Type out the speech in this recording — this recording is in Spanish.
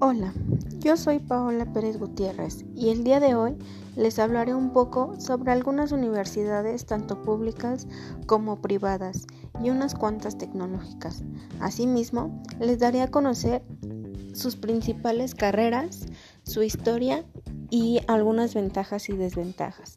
Hola, yo soy Paola Pérez Gutiérrez y el día de hoy les hablaré un poco sobre algunas universidades tanto públicas como privadas y unas cuantas tecnológicas. Asimismo, les daré a conocer sus principales carreras, su historia y algunas ventajas y desventajas.